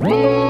Whoa!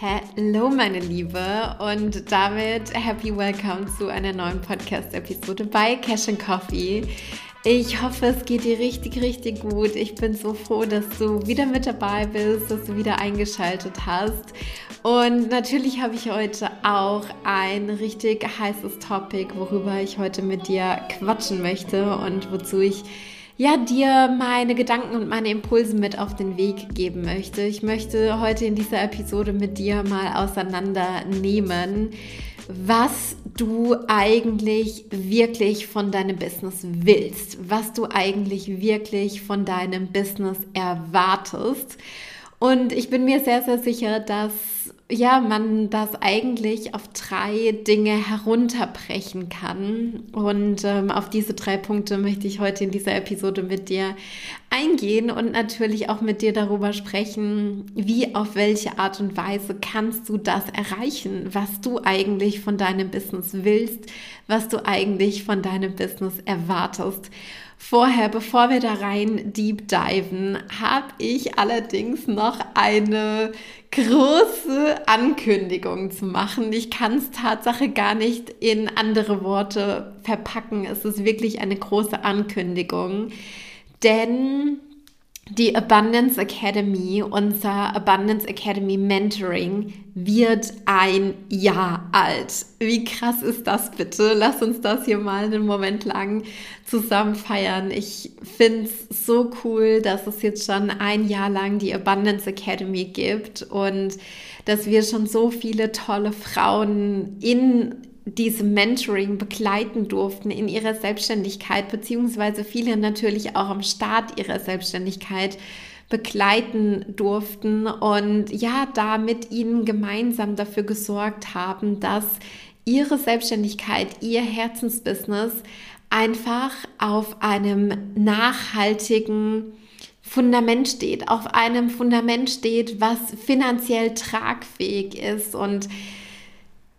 Hallo meine Liebe und damit happy welcome zu einer neuen Podcast-Episode bei Cash and Coffee. Ich hoffe, es geht dir richtig, richtig gut. Ich bin so froh, dass du wieder mit dabei bist, dass du wieder eingeschaltet hast. Und natürlich habe ich heute auch ein richtig heißes Topic, worüber ich heute mit dir quatschen möchte und wozu ich ja, dir meine Gedanken und meine Impulse mit auf den Weg geben möchte. Ich möchte heute in dieser Episode mit dir mal auseinandernehmen, was du eigentlich wirklich von deinem Business willst, was du eigentlich wirklich von deinem Business erwartest. Und ich bin mir sehr, sehr sicher, dass ja, man das eigentlich auf drei Dinge herunterbrechen kann. Und ähm, auf diese drei Punkte möchte ich heute in dieser Episode mit dir eingehen und natürlich auch mit dir darüber sprechen, wie, auf welche Art und Weise kannst du das erreichen, was du eigentlich von deinem Business willst, was du eigentlich von deinem Business erwartest. Vorher, bevor wir da rein deep diven, habe ich allerdings noch eine große Ankündigung zu machen. Ich kann es Tatsache gar nicht in andere Worte verpacken. Es ist wirklich eine große Ankündigung, denn die Abundance Academy, unser Abundance Academy Mentoring, wird ein Jahr alt. Wie krass ist das bitte? Lass uns das hier mal einen Moment lang zusammen feiern. Ich finde es so cool, dass es jetzt schon ein Jahr lang die Abundance Academy gibt und dass wir schon so viele tolle Frauen in diesem Mentoring begleiten durften in ihrer Selbstständigkeit, beziehungsweise viele natürlich auch am Start ihrer Selbstständigkeit begleiten durften und ja, da mit ihnen gemeinsam dafür gesorgt haben, dass ihre Selbstständigkeit, ihr Herzensbusiness einfach auf einem nachhaltigen Fundament steht, auf einem Fundament steht, was finanziell tragfähig ist und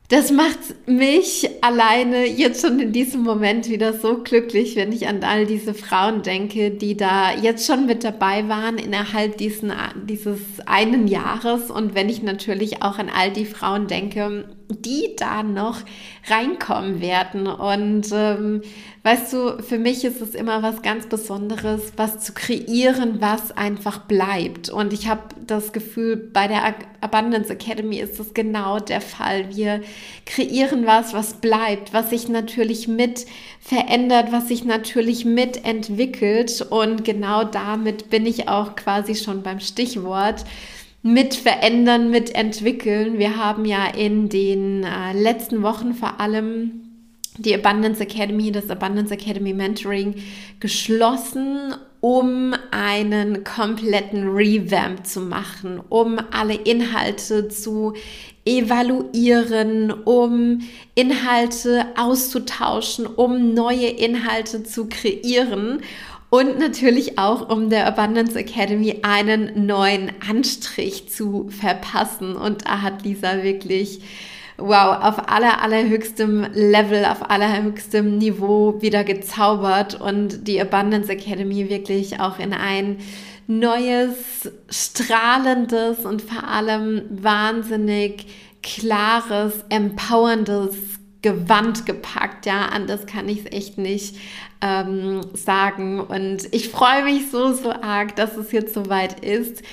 das macht mich alleine jetzt schon in diesem Moment wieder so glücklich, wenn ich an all diese Frauen denke, die da jetzt schon mit dabei waren innerhalb diesen, dieses einen Jahres. Und wenn ich natürlich auch an all die Frauen denke, die da noch reinkommen werden. Und ähm, weißt du, für mich ist es immer was ganz Besonderes, was zu kreieren, was einfach bleibt. Und ich habe das Gefühl, bei der Abundance Academy ist das genau der Fall. Wir kreieren was, was bleibt, was sich natürlich mit verändert, was sich natürlich mitentwickelt. Und genau damit bin ich auch quasi schon beim Stichwort mit verändern, mit entwickeln. Wir haben ja in den äh, letzten Wochen vor allem die Abundance Academy, das Abundance Academy Mentoring geschlossen, um einen kompletten Revamp zu machen, um alle Inhalte zu evaluieren, um Inhalte auszutauschen, um neue Inhalte zu kreieren und natürlich auch, um der Abundance Academy einen neuen Anstrich zu verpassen. Und da hat Lisa wirklich, wow, auf aller, allerhöchstem Level, auf allerhöchstem Niveau wieder gezaubert und die Abundance Academy wirklich auch in ein neues, strahlendes und vor allem wahnsinnig klares, empowerndes Gewand gepackt. Ja, anders kann ich es echt nicht ähm, sagen. Und ich freue mich so, so arg, dass es jetzt soweit ist,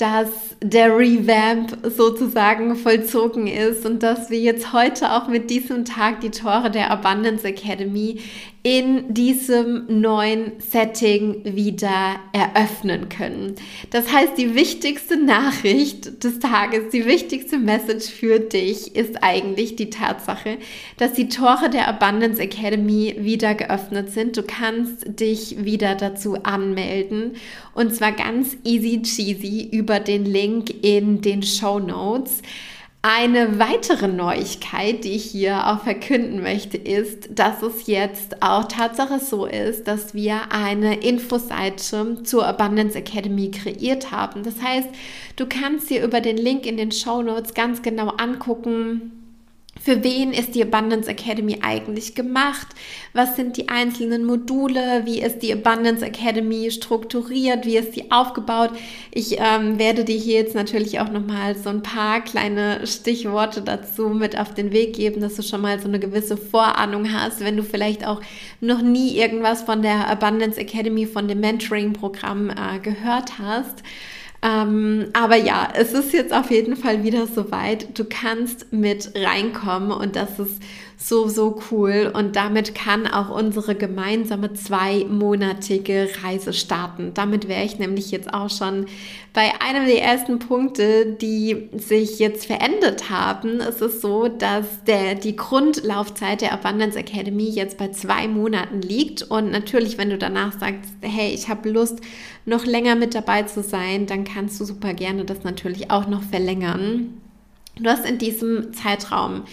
dass der Revamp sozusagen vollzogen ist und dass wir jetzt heute auch mit diesem Tag die Tore der Abundance Academy in diesem neuen Setting wieder eröffnen können. Das heißt, die wichtigste Nachricht des Tages, die wichtigste Message für dich ist eigentlich die Tatsache, dass die Tore der Abundance Academy wieder geöffnet sind. Du kannst dich wieder dazu anmelden und zwar ganz easy cheesy über den Link in den Show Notes. Eine weitere Neuigkeit, die ich hier auch verkünden möchte, ist, dass es jetzt auch Tatsache so ist, dass wir eine Infoseite zur Abundance Academy kreiert haben. Das heißt, du kannst dir über den Link in den Show Notes ganz genau angucken, für wen ist die Abundance Academy eigentlich gemacht? Was sind die einzelnen Module? Wie ist die Abundance Academy strukturiert? Wie ist sie aufgebaut? Ich ähm, werde dir hier jetzt natürlich auch nochmal so ein paar kleine Stichworte dazu mit auf den Weg geben, dass du schon mal so eine gewisse Vorahnung hast, wenn du vielleicht auch noch nie irgendwas von der Abundance Academy, von dem Mentoring-Programm äh, gehört hast. Ähm, aber ja, es ist jetzt auf jeden Fall wieder soweit. Du kannst mit reinkommen und das ist so, so cool. Und damit kann auch unsere gemeinsame zweimonatige Reise starten. Damit wäre ich nämlich jetzt auch schon bei einem der ersten Punkte, die sich jetzt verändert haben. Es ist so, dass der, die Grundlaufzeit der Abundance Academy jetzt bei zwei Monaten liegt. Und natürlich, wenn du danach sagst, hey, ich habe Lust, noch länger mit dabei zu sein, dann kannst du super gerne das natürlich auch noch verlängern. Du hast in diesem Zeitraum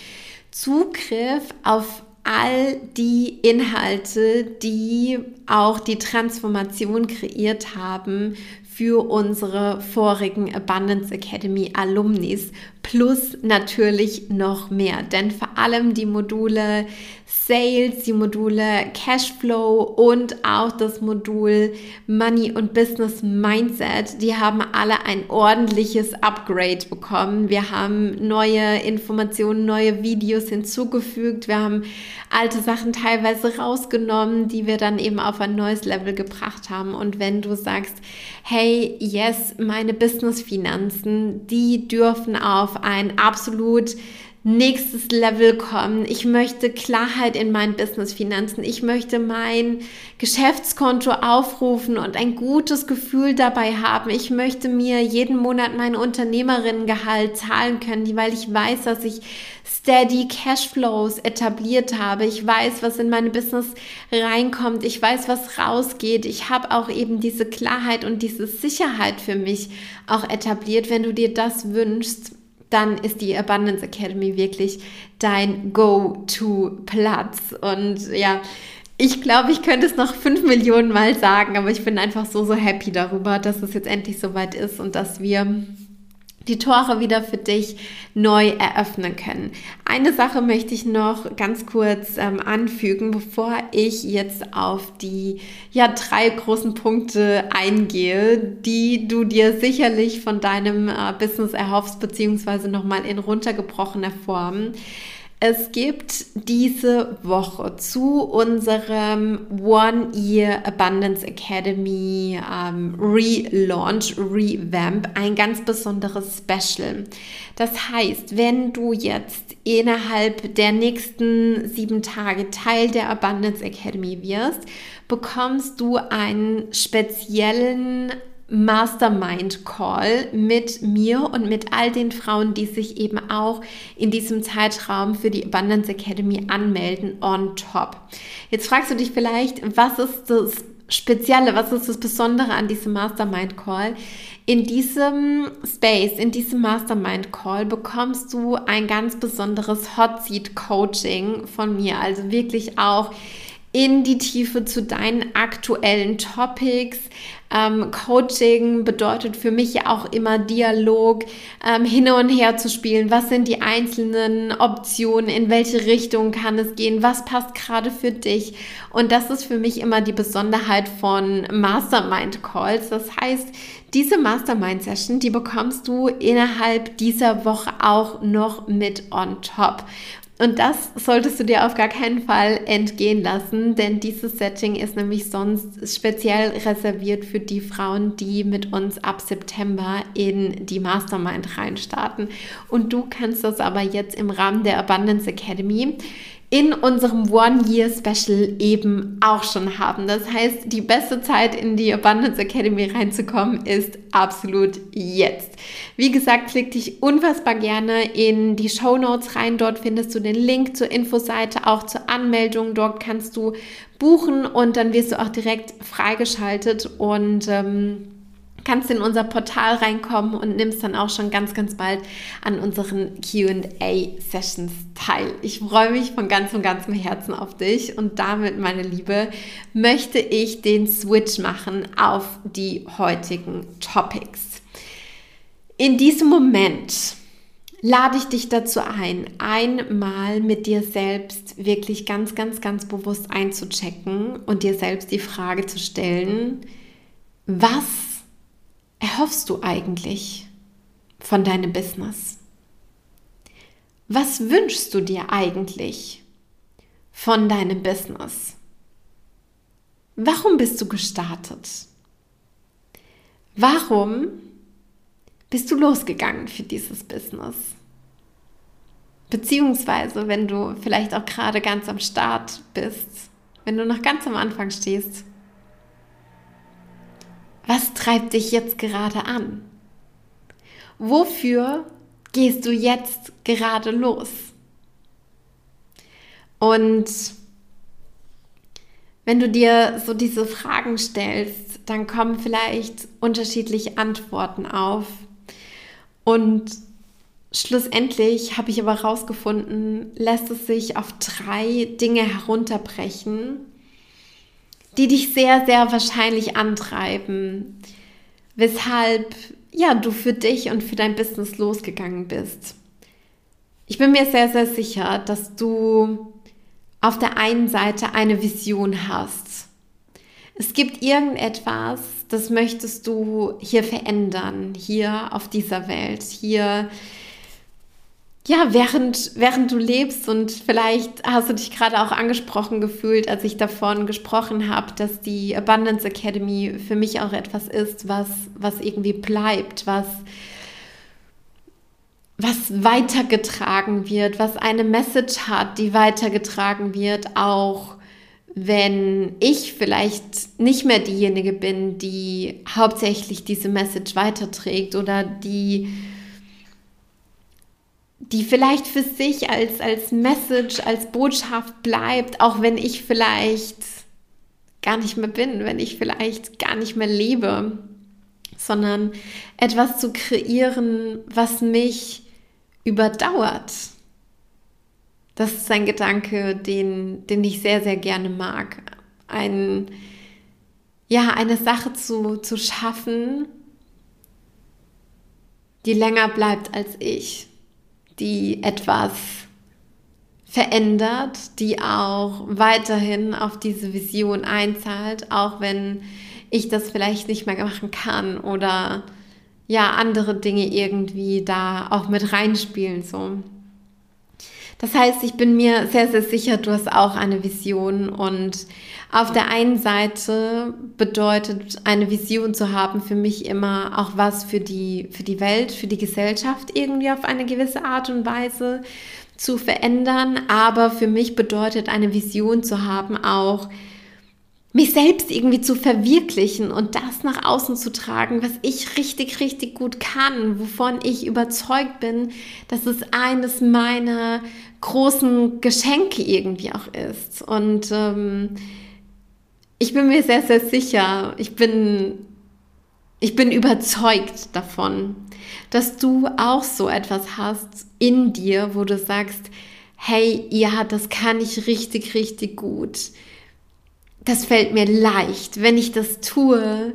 Zugriff auf all die Inhalte, die auch die Transformation kreiert haben für unsere vorigen Abundance Academy Alumnis plus natürlich noch mehr. Denn vor allem die Module Sales, die Module Cashflow und auch das Modul Money und Business Mindset, die haben alle ein ordentliches Upgrade bekommen. Wir haben neue Informationen, neue Videos hinzugefügt. Wir haben alte Sachen teilweise rausgenommen, die wir dann eben auf ein neues Level gebracht haben. Und wenn du sagst, hey, yes, meine Business-Finanzen, die dürfen auf ein absolut nächstes Level kommen. Ich möchte Klarheit in meinen Business-Finanzen. Ich möchte mein Geschäftskonto aufrufen und ein gutes Gefühl dabei haben. Ich möchte mir jeden Monat mein Unternehmerinnengehalt zahlen können, weil ich weiß, dass ich steady Cashflows etabliert habe. Ich weiß, was in meine Business reinkommt. Ich weiß, was rausgeht. Ich habe auch eben diese Klarheit und diese Sicherheit für mich auch etabliert. Wenn du dir das wünschst, dann ist die Abundance Academy wirklich dein Go-To-Platz. Und ja, ich glaube, ich könnte es noch fünf Millionen Mal sagen, aber ich bin einfach so, so happy darüber, dass es jetzt endlich soweit ist und dass wir die Tore wieder für dich neu eröffnen können. Eine Sache möchte ich noch ganz kurz ähm, anfügen, bevor ich jetzt auf die ja drei großen Punkte eingehe, die du dir sicherlich von deinem äh, Business erhoffst beziehungsweise noch mal in runtergebrochener Form. Es gibt diese Woche zu unserem One Year Abundance Academy ähm, Relaunch, Revamp ein ganz besonderes Special. Das heißt, wenn du jetzt innerhalb der nächsten sieben Tage Teil der Abundance Academy wirst, bekommst du einen speziellen Mastermind Call mit mir und mit all den Frauen, die sich eben auch in diesem Zeitraum für die Abundance Academy anmelden, on top. Jetzt fragst du dich vielleicht, was ist das Spezielle, was ist das Besondere an diesem Mastermind Call? In diesem Space, in diesem Mastermind Call bekommst du ein ganz besonderes Hot Seat Coaching von mir, also wirklich auch in die Tiefe zu deinen aktuellen Topics. Ähm, Coaching bedeutet für mich ja auch immer Dialog, ähm, hin und her zu spielen. Was sind die einzelnen Optionen? In welche Richtung kann es gehen? Was passt gerade für dich? Und das ist für mich immer die Besonderheit von Mastermind Calls. Das heißt, diese Mastermind Session, die bekommst du innerhalb dieser Woche auch noch mit on top. Und das solltest du dir auf gar keinen Fall entgehen lassen, denn dieses Setting ist nämlich sonst speziell reserviert für die Frauen, die mit uns ab September in die Mastermind reinstarten. Und du kannst das aber jetzt im Rahmen der Abundance Academy in unserem One-Year-Special eben auch schon haben. Das heißt, die beste Zeit in die Abundance Academy reinzukommen ist absolut jetzt. Wie gesagt, klick dich unfassbar gerne in die Show Notes rein. Dort findest du den Link zur Infoseite, auch zur Anmeldung. Dort kannst du buchen und dann wirst du auch direkt freigeschaltet und ähm, kannst in unser Portal reinkommen und nimmst dann auch schon ganz, ganz bald an unseren QA-Sessions teil. Ich freue mich von ganz und ganzem Herzen auf dich und damit, meine Liebe, möchte ich den Switch machen auf die heutigen Topics. In diesem Moment lade ich dich dazu ein, einmal mit dir selbst wirklich ganz, ganz, ganz bewusst einzuchecken und dir selbst die Frage zu stellen, was erhoffst du eigentlich von deinem Business? Was wünschst du dir eigentlich von deinem Business? Warum bist du gestartet? Warum bist du losgegangen für dieses Business? Beziehungsweise, wenn du vielleicht auch gerade ganz am Start bist, wenn du noch ganz am Anfang stehst, was treibt dich jetzt gerade an? Wofür gehst du jetzt gerade los? Und wenn du dir so diese Fragen stellst, dann kommen vielleicht unterschiedliche Antworten auf. Und schlussendlich habe ich aber herausgefunden, lässt es sich auf drei Dinge herunterbrechen, die dich sehr, sehr wahrscheinlich antreiben, weshalb ja, du für dich und für dein Business losgegangen bist. Ich bin mir sehr, sehr sicher, dass du auf der einen Seite eine Vision hast. Es gibt irgendetwas, das möchtest du hier verändern, hier auf dieser Welt, hier ja, während, während du lebst und vielleicht hast du dich gerade auch angesprochen gefühlt, als ich davon gesprochen habe, dass die Abundance Academy für mich auch etwas ist, was, was irgendwie bleibt, was, was weitergetragen wird, was eine Message hat, die weitergetragen wird, auch wenn ich vielleicht nicht mehr diejenige bin, die hauptsächlich diese Message weiterträgt oder die die vielleicht für sich als, als Message, als Botschaft bleibt, auch wenn ich vielleicht gar nicht mehr bin, wenn ich vielleicht gar nicht mehr lebe, sondern etwas zu kreieren, was mich überdauert. Das ist ein Gedanke, den, den ich sehr, sehr gerne mag. Ein, ja, eine Sache zu, zu schaffen, die länger bleibt als ich die etwas verändert, die auch weiterhin auf diese Vision einzahlt, auch wenn ich das vielleicht nicht mehr machen kann oder ja andere Dinge irgendwie da auch mit reinspielen so. Das heißt, ich bin mir sehr, sehr sicher, du hast auch eine Vision und auf der einen Seite bedeutet eine Vision zu haben für mich immer auch was für die, für die Welt, für die Gesellschaft irgendwie auf eine gewisse Art und Weise zu verändern. Aber für mich bedeutet eine Vision zu haben auch, mich selbst irgendwie zu verwirklichen und das nach außen zu tragen, was ich richtig, richtig gut kann, wovon ich überzeugt bin, dass es eines meiner großen Geschenke irgendwie auch ist. Und ähm, ich bin mir sehr, sehr sicher, ich bin, ich bin überzeugt davon, dass du auch so etwas hast in dir, wo du sagst, hey, ja, das kann ich richtig, richtig gut das fällt mir leicht. Wenn ich das tue,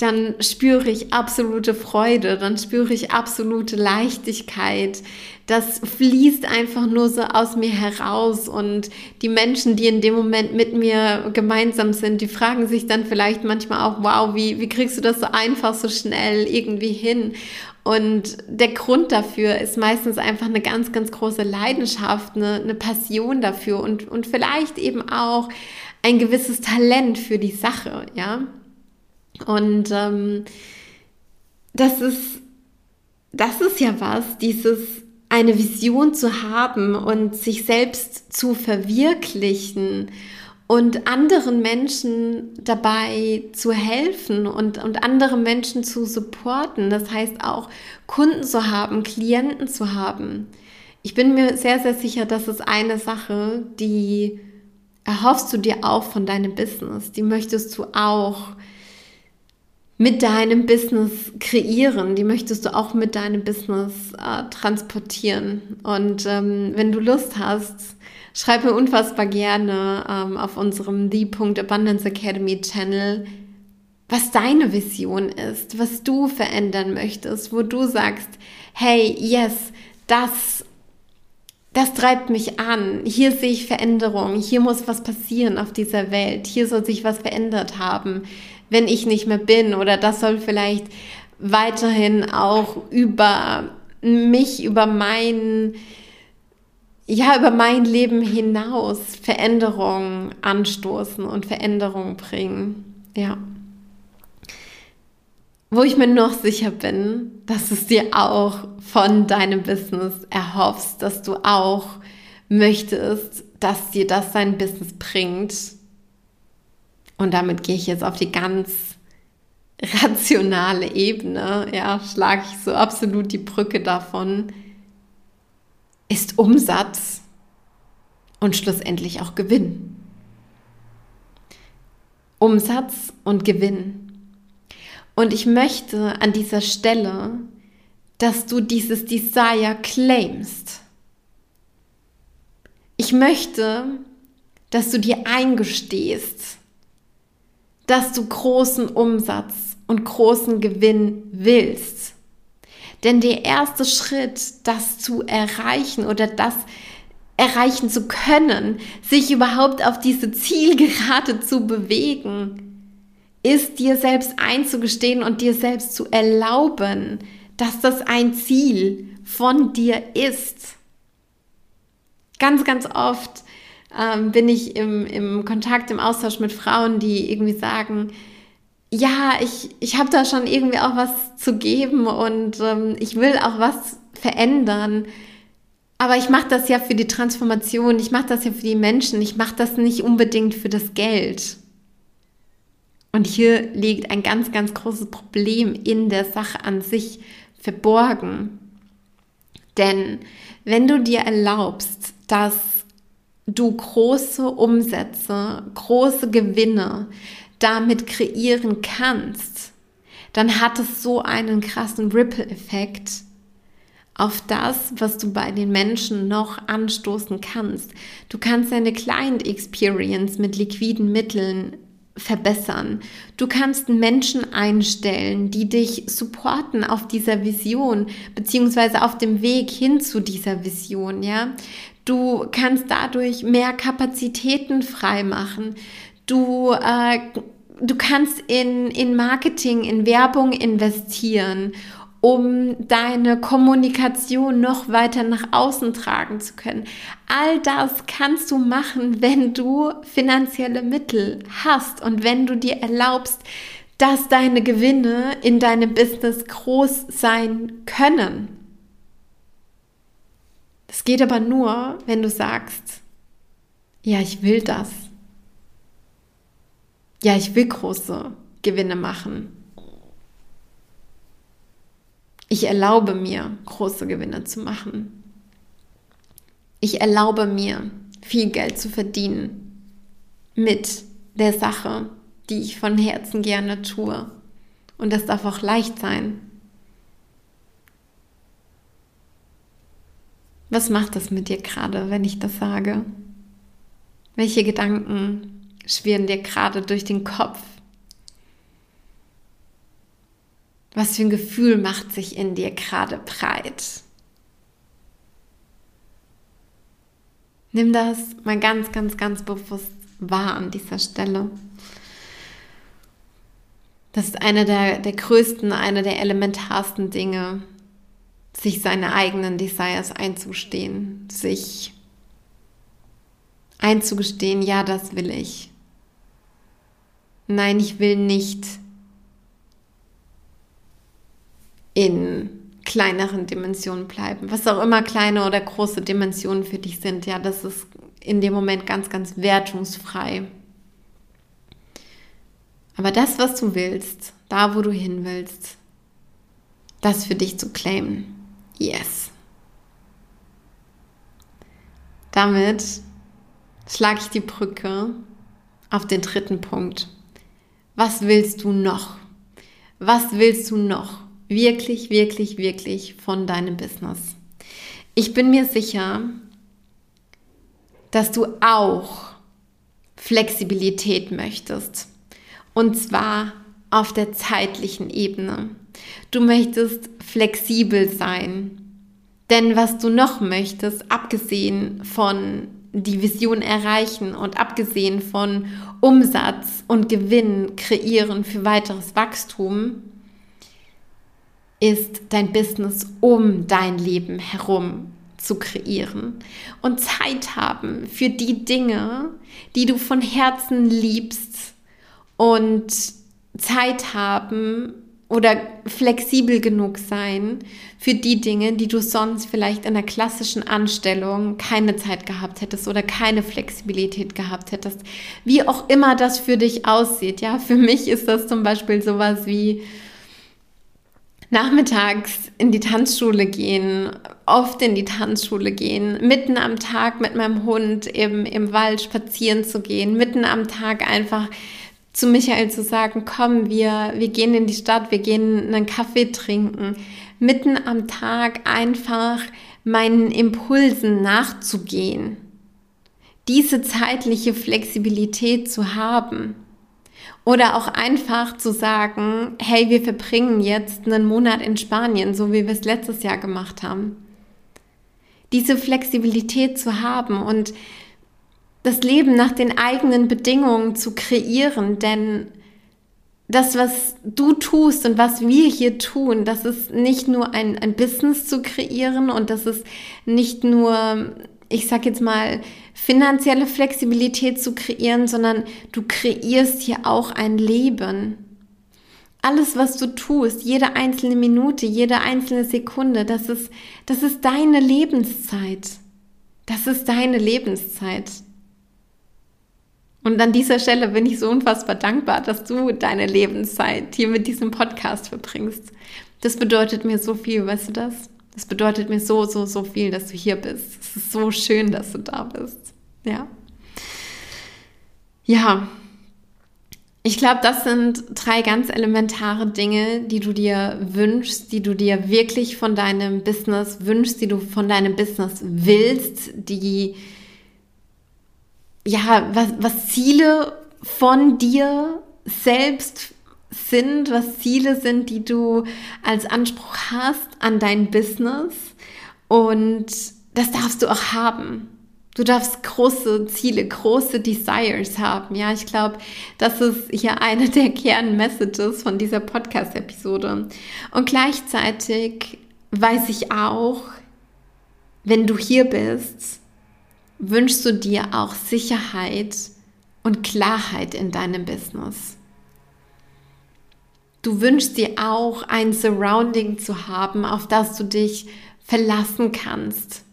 dann spüre ich absolute Freude, dann spüre ich absolute Leichtigkeit. Das fließt einfach nur so aus mir heraus und die Menschen, die in dem Moment mit mir gemeinsam sind, die fragen sich dann vielleicht manchmal auch, wow, wie, wie kriegst du das so einfach, so schnell irgendwie hin? Und der Grund dafür ist meistens einfach eine ganz, ganz große Leidenschaft, eine, eine Passion dafür und, und vielleicht eben auch ein gewisses Talent für die Sache, ja. Und ähm, das ist, das ist ja was, dieses eine Vision zu haben und sich selbst zu verwirklichen und anderen Menschen dabei zu helfen und, und andere Menschen zu supporten. Das heißt auch Kunden zu haben, Klienten zu haben. Ich bin mir sehr, sehr sicher, das ist eine Sache, die erhoffst du dir auch von deinem Business. Die möchtest du auch mit deinem Business kreieren. Die möchtest du auch mit deinem Business äh, transportieren. Und ähm, wenn du Lust hast, schreib mir unfassbar gerne ähm, auf unserem The Abundance Academy Channel, was deine Vision ist, was du verändern möchtest, wo du sagst, hey, yes, das das treibt mich an. Hier sehe ich Veränderung. Hier muss was passieren auf dieser Welt. Hier soll sich was verändert haben, wenn ich nicht mehr bin. Oder das soll vielleicht weiterhin auch über mich, über mein, ja, über mein Leben hinaus Veränderung anstoßen und Veränderung bringen. Ja wo ich mir noch sicher bin, dass es dir auch von deinem Business erhoffst, dass du auch möchtest, dass dir das dein Business bringt. Und damit gehe ich jetzt auf die ganz rationale Ebene, ja, schlage ich so absolut die Brücke davon, ist Umsatz und schlussendlich auch Gewinn. Umsatz und Gewinn. Und ich möchte an dieser Stelle, dass du dieses Desire claimst. Ich möchte, dass du dir eingestehst, dass du großen Umsatz und großen Gewinn willst. Denn der erste Schritt, das zu erreichen oder das erreichen zu können, sich überhaupt auf diese Zielgerade zu bewegen, ist dir selbst einzugestehen und dir selbst zu erlauben, dass das ein Ziel von dir ist. Ganz, ganz oft ähm, bin ich im, im Kontakt, im Austausch mit Frauen, die irgendwie sagen, ja, ich, ich habe da schon irgendwie auch was zu geben und ähm, ich will auch was verändern. Aber ich mache das ja für die Transformation, ich mache das ja für die Menschen, ich mache das nicht unbedingt für das Geld. Und hier liegt ein ganz, ganz großes Problem in der Sache an sich verborgen. Denn wenn du dir erlaubst, dass du große Umsätze, große Gewinne damit kreieren kannst, dann hat es so einen krassen Ripple-Effekt auf das, was du bei den Menschen noch anstoßen kannst. Du kannst deine Client Experience mit liquiden Mitteln verbessern. Du kannst Menschen einstellen, die dich supporten auf dieser Vision, beziehungsweise auf dem Weg hin zu dieser Vision, ja. Du kannst dadurch mehr Kapazitäten freimachen. Du, äh, du kannst in, in Marketing, in Werbung investieren um deine Kommunikation noch weiter nach außen tragen zu können. All das kannst du machen, wenn du finanzielle Mittel hast und wenn du dir erlaubst, dass deine Gewinne in deinem Business groß sein können. Das geht aber nur, wenn du sagst, ja, ich will das. Ja, ich will große Gewinne machen. Ich erlaube mir, große Gewinne zu machen. Ich erlaube mir, viel Geld zu verdienen mit der Sache, die ich von Herzen gerne tue. Und das darf auch leicht sein. Was macht das mit dir gerade, wenn ich das sage? Welche Gedanken schwirren dir gerade durch den Kopf? Was für ein Gefühl macht sich in dir gerade breit? Nimm das mal ganz, ganz, ganz bewusst wahr an dieser Stelle. Das ist eine der, der größten, eine der elementarsten Dinge, sich seine eigenen Desires einzustehen, sich einzugestehen, ja, das will ich. Nein, ich will nicht in kleineren Dimensionen bleiben. Was auch immer kleine oder große Dimensionen für dich sind, ja, das ist in dem Moment ganz, ganz wertungsfrei. Aber das, was du willst, da, wo du hin willst, das für dich zu claimen. Yes. Damit schlage ich die Brücke auf den dritten Punkt. Was willst du noch? Was willst du noch? Wirklich, wirklich, wirklich von deinem Business. Ich bin mir sicher, dass du auch Flexibilität möchtest. Und zwar auf der zeitlichen Ebene. Du möchtest flexibel sein. Denn was du noch möchtest, abgesehen von die Vision erreichen und abgesehen von Umsatz und Gewinn kreieren für weiteres Wachstum, ist dein Business um dein Leben herum zu kreieren und Zeit haben für die Dinge, die du von Herzen liebst und Zeit haben oder flexibel genug sein für die Dinge, die du sonst vielleicht in der klassischen Anstellung keine Zeit gehabt hättest oder keine Flexibilität gehabt hättest. Wie auch immer das für dich aussieht. Ja, für mich ist das zum Beispiel sowas wie nachmittags in die Tanzschule gehen, oft in die Tanzschule gehen, mitten am Tag mit meinem Hund eben im Wald spazieren zu gehen, mitten am Tag einfach zu Michael zu sagen, komm, wir, wir gehen in die Stadt, wir gehen einen Kaffee trinken, mitten am Tag einfach meinen Impulsen nachzugehen, diese zeitliche Flexibilität zu haben. Oder auch einfach zu sagen, hey, wir verbringen jetzt einen Monat in Spanien, so wie wir es letztes Jahr gemacht haben. Diese Flexibilität zu haben und das Leben nach den eigenen Bedingungen zu kreieren, denn das, was du tust und was wir hier tun, das ist nicht nur ein, ein Business zu kreieren und das ist nicht nur, ich sag jetzt mal, finanzielle Flexibilität zu kreieren, sondern du kreierst hier auch ein Leben. Alles, was du tust, jede einzelne Minute, jede einzelne Sekunde, das ist, das ist deine Lebenszeit. Das ist deine Lebenszeit. Und an dieser Stelle bin ich so unfassbar dankbar, dass du deine Lebenszeit hier mit diesem Podcast verbringst. Das bedeutet mir so viel, weißt du das? Das bedeutet mir so, so, so viel, dass du hier bist. Es ist so schön, dass du da bist. Ja. Ja. Ich glaube, das sind drei ganz elementare Dinge, die du dir wünschst, die du dir wirklich von deinem Business wünschst, die du von deinem Business willst, die ja, was, was Ziele von dir selbst sind, was Ziele sind, die du als Anspruch hast an dein Business. Und das darfst du auch haben. Du darfst große Ziele, große Desires haben. Ja, ich glaube, das ist hier eine der Kernmessages von dieser Podcast-Episode. Und gleichzeitig weiß ich auch, wenn du hier bist, wünschst du dir auch Sicherheit und Klarheit in deinem Business. Du wünschst dir auch ein Surrounding zu haben, auf das du dich verlassen kannst.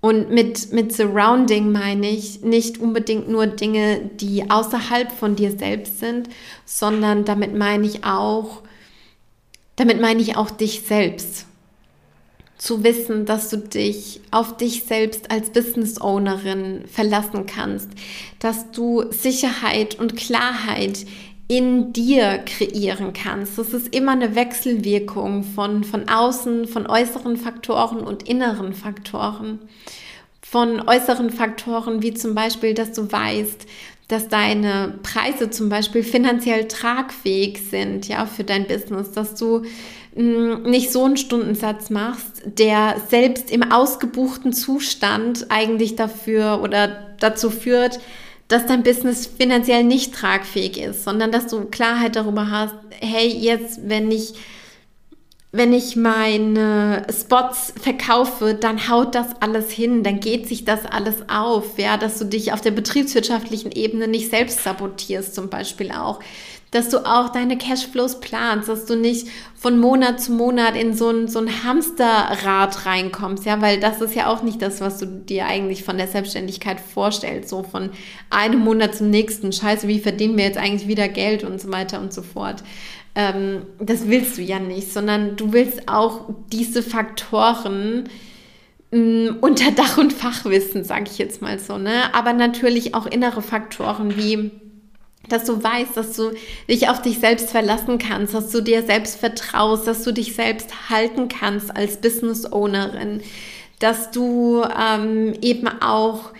Und mit, mit Surrounding meine ich nicht unbedingt nur Dinge, die außerhalb von dir selbst sind, sondern damit meine ich auch, damit meine ich auch dich selbst zu wissen, dass du dich auf dich selbst als Business Ownerin verlassen kannst, dass du Sicherheit und Klarheit in dir kreieren kannst. Das ist immer eine Wechselwirkung von, von außen, von äußeren Faktoren und inneren Faktoren. Von äußeren Faktoren wie zum Beispiel, dass du weißt, dass deine Preise zum Beispiel finanziell tragfähig sind, ja, für dein Business, dass du nicht so einen Stundensatz machst, der selbst im ausgebuchten Zustand eigentlich dafür oder dazu führt, dass dein Business finanziell nicht tragfähig ist, sondern dass du Klarheit darüber hast, hey, jetzt, wenn ich wenn ich meine Spots verkaufe, dann haut das alles hin, dann geht sich das alles auf, ja, dass du dich auf der betriebswirtschaftlichen Ebene nicht selbst sabotierst, zum Beispiel auch, dass du auch deine Cashflows planst, dass du nicht von Monat zu Monat in so ein, so ein Hamsterrad reinkommst, ja, weil das ist ja auch nicht das, was du dir eigentlich von der Selbstständigkeit vorstellst, so von einem Monat zum nächsten, scheiße, wie verdienen wir jetzt eigentlich wieder Geld und so weiter und so fort. Ähm, das willst du ja nicht, sondern du willst auch diese Faktoren, mm, unter Dach und Fachwissen, sage ich jetzt mal so, ne? Aber natürlich auch innere Faktoren wie dass du weißt, dass du dich auf dich selbst verlassen kannst, dass du dir selbst vertraust, dass du dich selbst halten kannst als Business Ownerin, dass du ähm, eben auch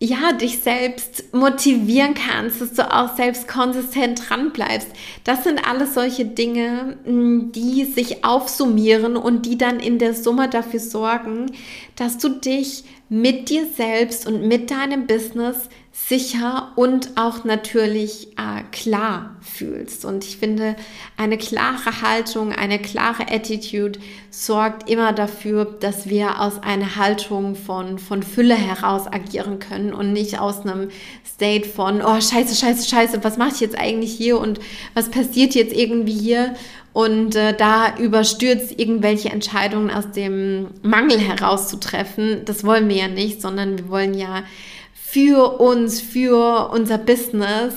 ja, dich selbst motivieren kannst, dass du auch selbst konsistent dran bleibst. Das sind alles solche Dinge, die sich aufsummieren und die dann in der Summe dafür sorgen, dass du dich mit dir selbst und mit deinem Business sicher und auch natürlich äh, klar fühlst. Und ich finde, eine klare Haltung, eine klare Attitude sorgt immer dafür, dass wir aus einer Haltung von, von Fülle heraus agieren können und nicht aus einem State von, oh scheiße, scheiße, scheiße, was mache ich jetzt eigentlich hier und was passiert jetzt irgendwie hier? Und äh, da überstürzt irgendwelche Entscheidungen aus dem Mangel heraus zu treffen, das wollen wir ja nicht, sondern wir wollen ja für uns, für unser Business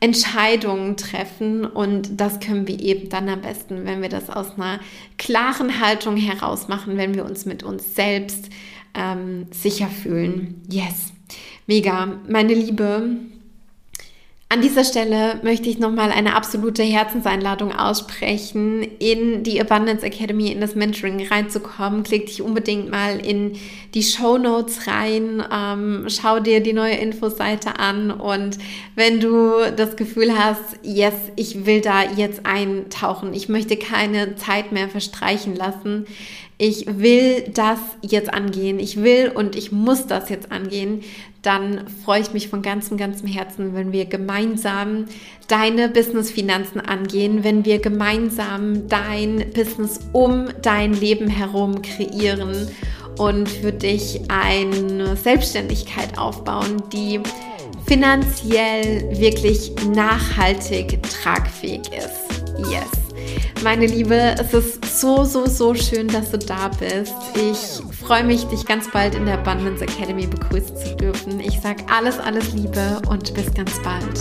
Entscheidungen treffen und das können wir eben dann am besten, wenn wir das aus einer klaren Haltung heraus machen, wenn wir uns mit uns selbst ähm, sicher fühlen. Yes, mega, meine Liebe. An dieser Stelle möchte ich nochmal eine absolute Herzenseinladung aussprechen, in die Abundance Academy, in das Mentoring reinzukommen. Klick dich unbedingt mal in die Show Notes rein, ähm, schau dir die neue Infoseite an und wenn du das Gefühl hast, yes, ich will da jetzt eintauchen, ich möchte keine Zeit mehr verstreichen lassen, ich will das jetzt angehen, ich will und ich muss das jetzt angehen, dann freue ich mich von ganzem, ganzem Herzen, wenn wir gemeinsam deine Business-Finanzen angehen, wenn wir gemeinsam dein Business um dein Leben herum kreieren und für dich eine Selbstständigkeit aufbauen, die finanziell wirklich nachhaltig tragfähig ist. Yes. Meine Liebe, es ist so, so, so schön, dass du da bist. Ich freue mich, dich ganz bald in der Abundance Academy begrüßen zu dürfen. Ich sage alles, alles Liebe und bis ganz bald.